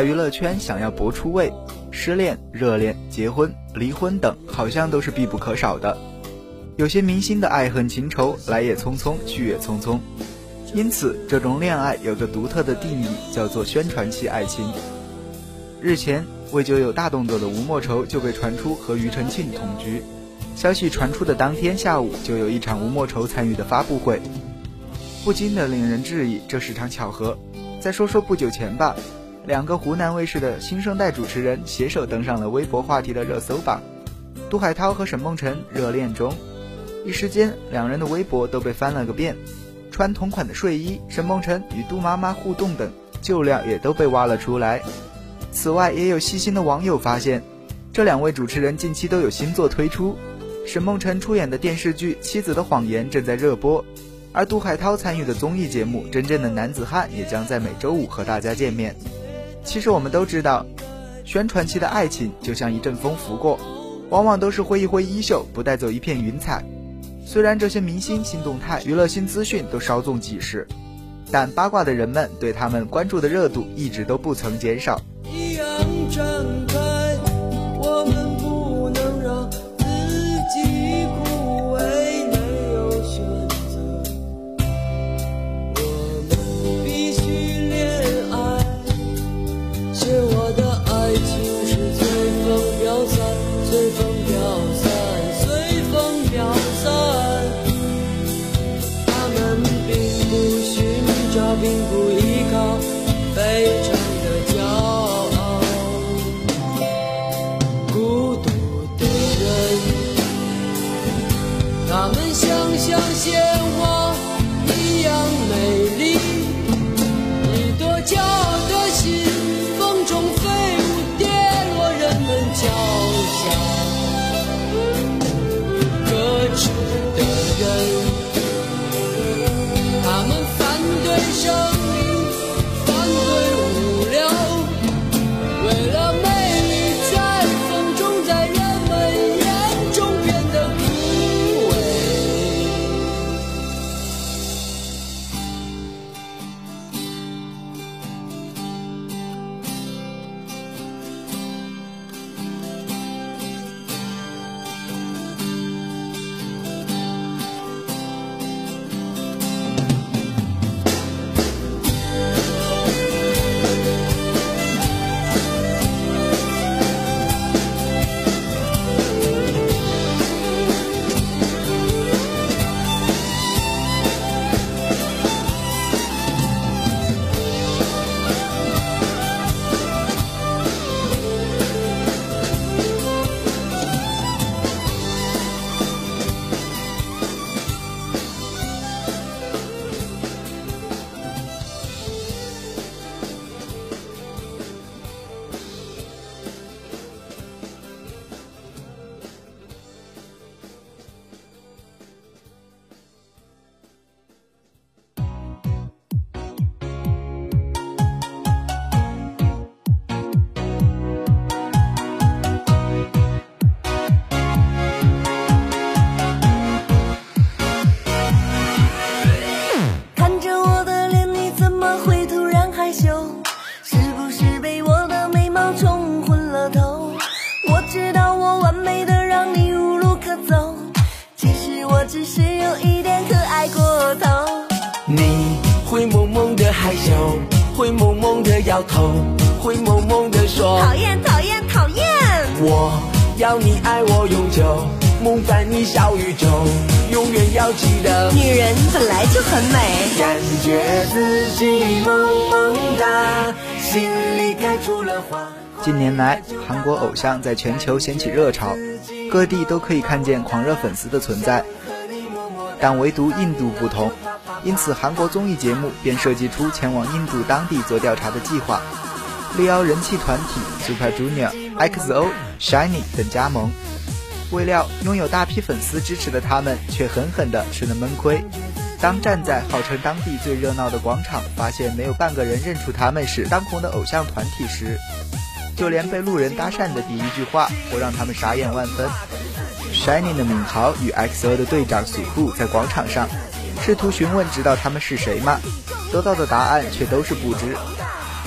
在娱乐圈想要搏出位，失恋、热恋、结婚、离婚等，好像都是必不可少的。有些明星的爱恨情仇来也匆匆，去也匆匆，因此这种恋爱有个独特的定义，叫做宣传期爱情。日前，为就有大动作的吴莫愁就被传出和庾澄庆同居。消息传出的当天下午，就有一场吴莫愁参与的发布会，不禁的令人质疑这是场巧合。再说说不久前吧，两个湖南卫视的新生代主持人携手登上了微博话题的热搜榜，杜海涛和沈梦辰热恋中。一时间，两人的微博都被翻了个遍，穿同款的睡衣，沈梦辰与杜妈妈互动等旧料也都被挖了出来。此外，也有细心的网友发现，这两位主持人近期都有新作推出。沈梦辰出演的电视剧《妻子的谎言》正在热播，而杜海涛参与的综艺节目《真正的男子汉》也将在每周五和大家见面。其实我们都知道，宣传期的爱情就像一阵风拂过，往往都是挥一挥衣袖，不带走一片云彩。虽然这些明星新动态、娱乐新资讯都稍纵即逝，但八卦的人们对他们关注的热度一直都不曾减少。一样害羞？是不是被我的美貌冲昏了头？我知道我完美的让你无路可走，其实我只是有一点可爱过头。你会萌萌的害羞，会萌萌的摇头，会萌萌的说讨厌讨厌讨厌！我要你爱我永久，梦伴你小宇宙，永远要记得。女人本来就很美。感觉自己萌萌哒，心里开出了花。近年来，韩国偶像在全球掀起热潮，各地都可以看见狂热粉丝的存在。但唯独印度不同，因此韩国综艺节目便设计出前往印度当地做调查的计划，力邀人气团体 Super Junior、XO、Shiny 等加盟。未料拥有大批粉丝支持的他们，却狠狠地吃了闷亏。当站在号称当地最热闹的广场，发现没有半个人认出他们是当红的偶像团体时，就连被路人搭讪的第一句话都让他们傻眼万分。Shining 的敏豪与 XO 的队长苏户在广场上试图询问知道他们是谁吗？得到的答案却都是不知。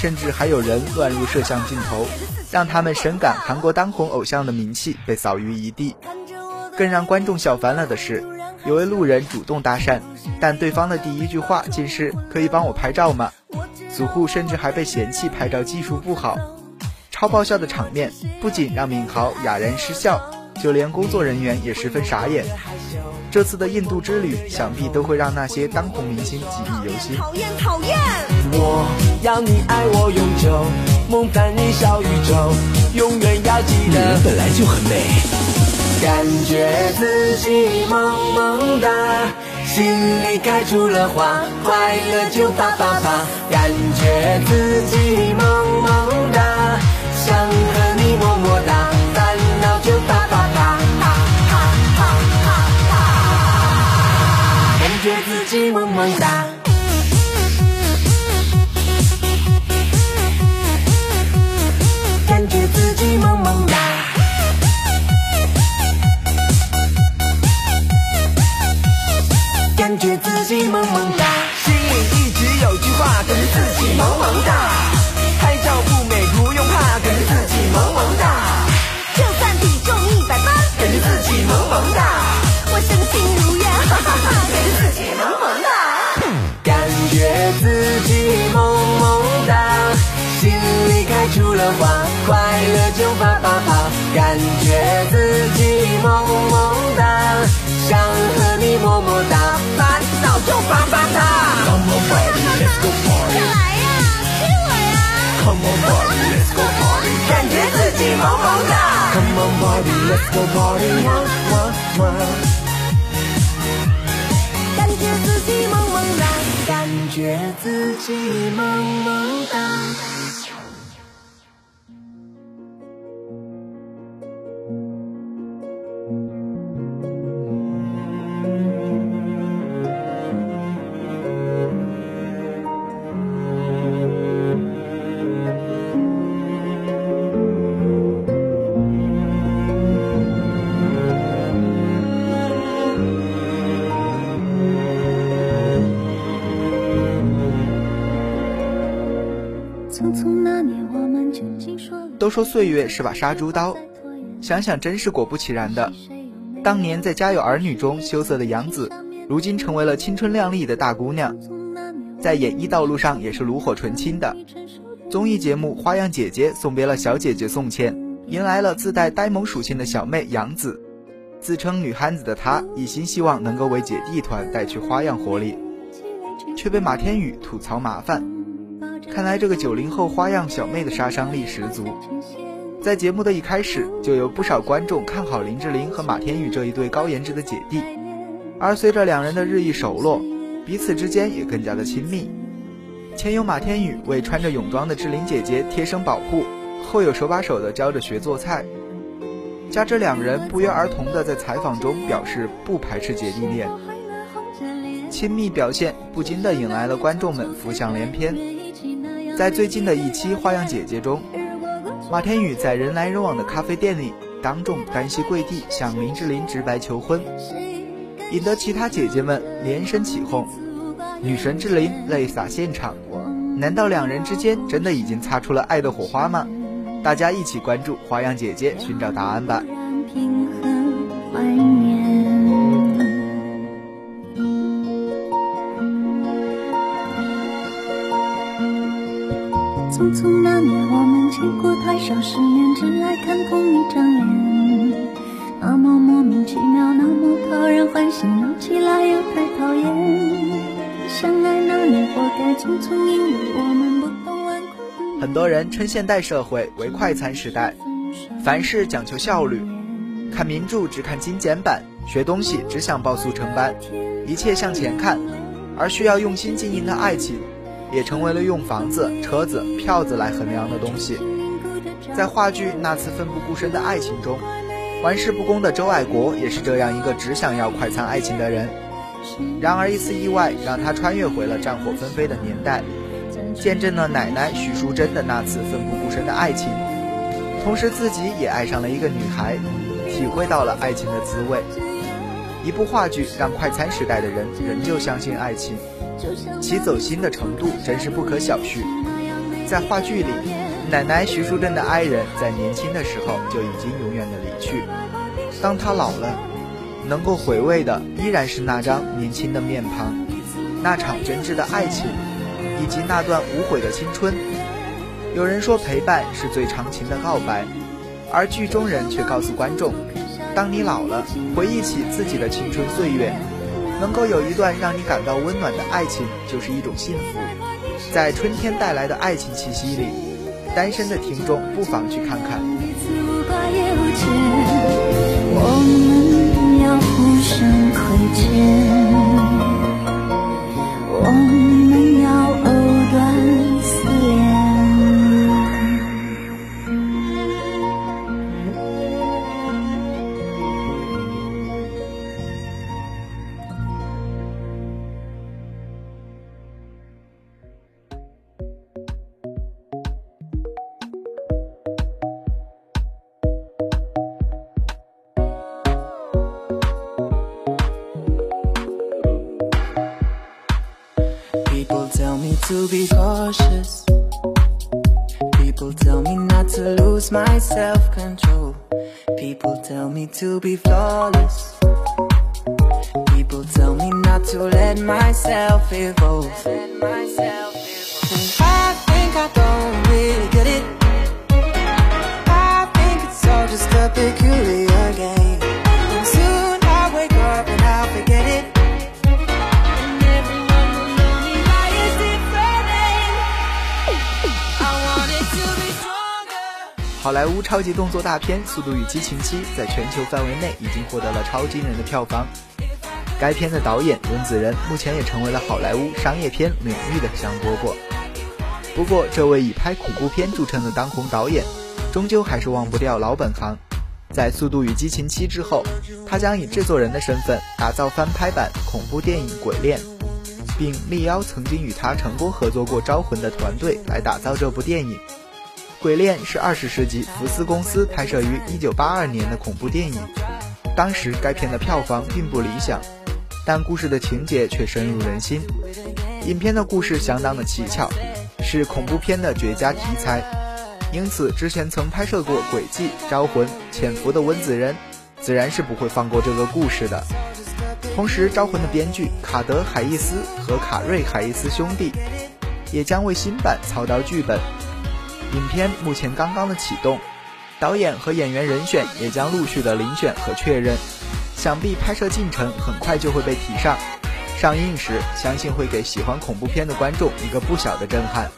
甚至还有人乱入摄像镜头，让他们深感韩国当红偶像的名气被扫于一地。更让观众笑翻了的是，有位路人主动搭讪，但对方的第一句话竟是“可以帮我拍照吗？”祖父甚至还被嫌弃拍照技术不好，超爆笑的场面不仅让敏豪哑然失笑，就连工作人员也十分傻眼。这次的印度之旅，想必都会让那些当红明星记忆犹新。讨厌讨厌！我要你爱我永久，梦伴你小宇宙，永远要记得。女人本来就很美，感觉自己萌萌哒，心里开出了花，快乐就啪啪啪。感觉自己萌萌哒，想和你么么哒，烦恼就啪啪啪。感觉自己萌萌哒。Let's go party. 哇哇哇。感觉自己萌萌哒。感觉自己萌萌哒。都说岁月是把杀猪刀，想想真是果不其然的。当年在《家有儿女》中羞涩的杨紫，如今成为了青春靓丽的大姑娘，在演艺道路上也是炉火纯青的。综艺节目《花样姐姐》送别了小姐姐宋茜，迎来了自带呆萌属性的小妹杨紫。自称女汉子的她，一心希望能够为姐弟团带去花样活力，却被马天宇吐槽麻烦。看来这个九零后花样小妹的杀伤力十足。在节目的一开始，就有不少观众看好林志玲和马天宇这一对高颜值的姐弟，而随着两人的日益熟络，彼此之间也更加的亲密。前有马天宇为穿着泳装的志玲姐姐贴身保护，后有手把手的教着学做菜，加之两人不约而同的在采访中表示不排斥姐弟恋，亲密表现不禁的引来了观众们浮想联翩。在最近的一期《花样姐姐》中，马天宇在人来人往的咖啡店里当众单膝跪地向林志玲直白求婚，引得其他姐姐们连声起哄，女神志玲泪洒现场。难道两人之间真的已经擦出了爱的火花吗？大家一起关注《花样姐姐》，寻找答案吧。匆匆那年，我们见过太少世面，只爱看同一张脸，那么莫名其妙，那么讨人欢喜，闹起来又太讨厌。相爱那年，活该匆匆，因为我们不懂顽固。很多人称现代社会为快餐时代，凡事讲求效率，看名著只看精简版，学东西只想报速成班，一切向前看，而需要用心经营的爱情，也成为了用房子、车子、票子来衡量的东西。在话剧《那次奋不顾身的爱情》中，玩世不恭的周爱国也是这样一个只想要快餐爱情的人。然而一次意外让他穿越回了战火纷飞的年代，见证了奶奶许淑珍的那次奋不顾身的爱情，同时自己也爱上了一个女孩，体会到了爱情的滋味。一部话剧让快餐时代的人仍旧相信爱情，其走心的程度真是不可小觑。在话剧里，奶奶徐淑珍的爱人，在年轻的时候就已经永远的离去。当他老了，能够回味的依然是那张年轻的面庞，那场真挚的爱情，以及那段无悔的青春。有人说陪伴是最长情的告白，而剧中人却告诉观众：当你老了，回忆起自己的青春岁月，能够有一段让你感到温暖的爱情，就是一种幸福。在春天带来的爱情气息里，单身的听众不妨去看看。我们要互相亏欠。我们 not to lose my self control. People tell me to be flawless. People tell me not to let myself evolve. I think I don't really get it. I think it's all just peculiar 好莱坞超级动作大片《速度与激情七》在全球范围内已经获得了超惊人的票房。该片的导演温子仁目前也成为了好莱坞商业片领域的香饽饽。不过，这位以拍恐怖片著称的当红导演，终究还是忘不掉老本行。在《速度与激情七》之后，他将以制作人的身份打造翻拍版恐怖电影《鬼恋》，并力邀曾经与他成功合作过《招魂》的团队来打造这部电影。《鬼恋》是二十世纪福斯公司拍摄于1982年的恐怖电影，当时该片的票房并不理想，但故事的情节却深入人心。影片的故事相当的蹊跷，是恐怖片的绝佳题材，因此之前曾拍摄过《诡计》《招魂》《潜伏》的温子仁，自然是不会放过这个故事的。同时，《招魂》的编剧卡德·海伊斯和卡瑞·海伊斯兄弟，也将为新版操刀剧本。影片目前刚刚的启动，导演和演员人选也将陆续的遴选和确认，想必拍摄进程很快就会被提上。上映时，相信会给喜欢恐怖片的观众一个不小的震撼。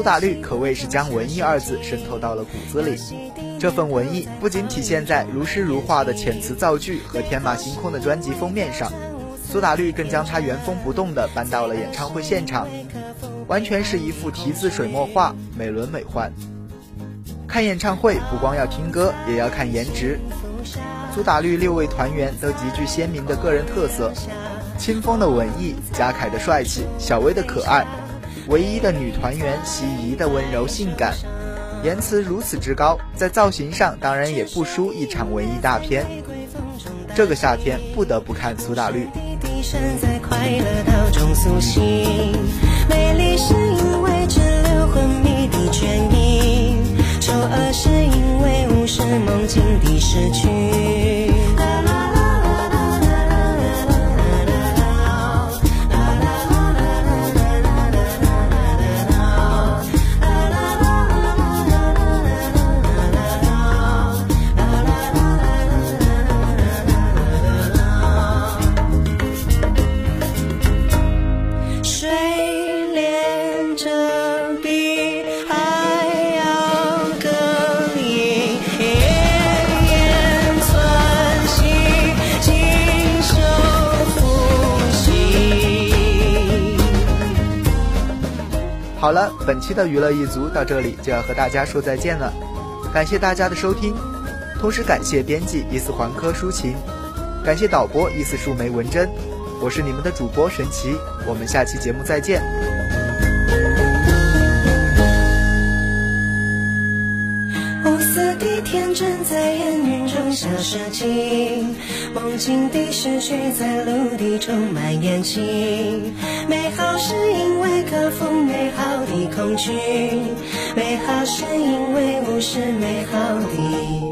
苏打绿可谓是将文艺二字渗透到了骨子里。这份文艺不仅体现在如诗如画的遣词造句和天马行空的专辑封面上，苏打绿更将它原封不动地搬到了演唱会现场，完全是一幅题字水墨画，美轮美奂。看演唱会不光要听歌，也要看颜值。苏打绿六位团员都极具鲜明的个人特色：清风的文艺，嘉凯的帅气，小薇的可爱，唯一的女团员希怡的温柔性感。言辞如此之高，在造型上当然也不输一场文艺大片。这个夏天不得不看苏打绿。丑恶是因为无视梦境的失去。好了，本期的娱乐一族到这里就要和大家说再见了，感谢大家的收听，同时感谢编辑伊斯环科抒情，感谢导播伊斯树梅文珍，我是你们的主播神奇，我们下期节目再见。的事情，梦境的失去在陆地充满眼睛。美好是因为克服美好的恐惧，美好是因为无视美好的。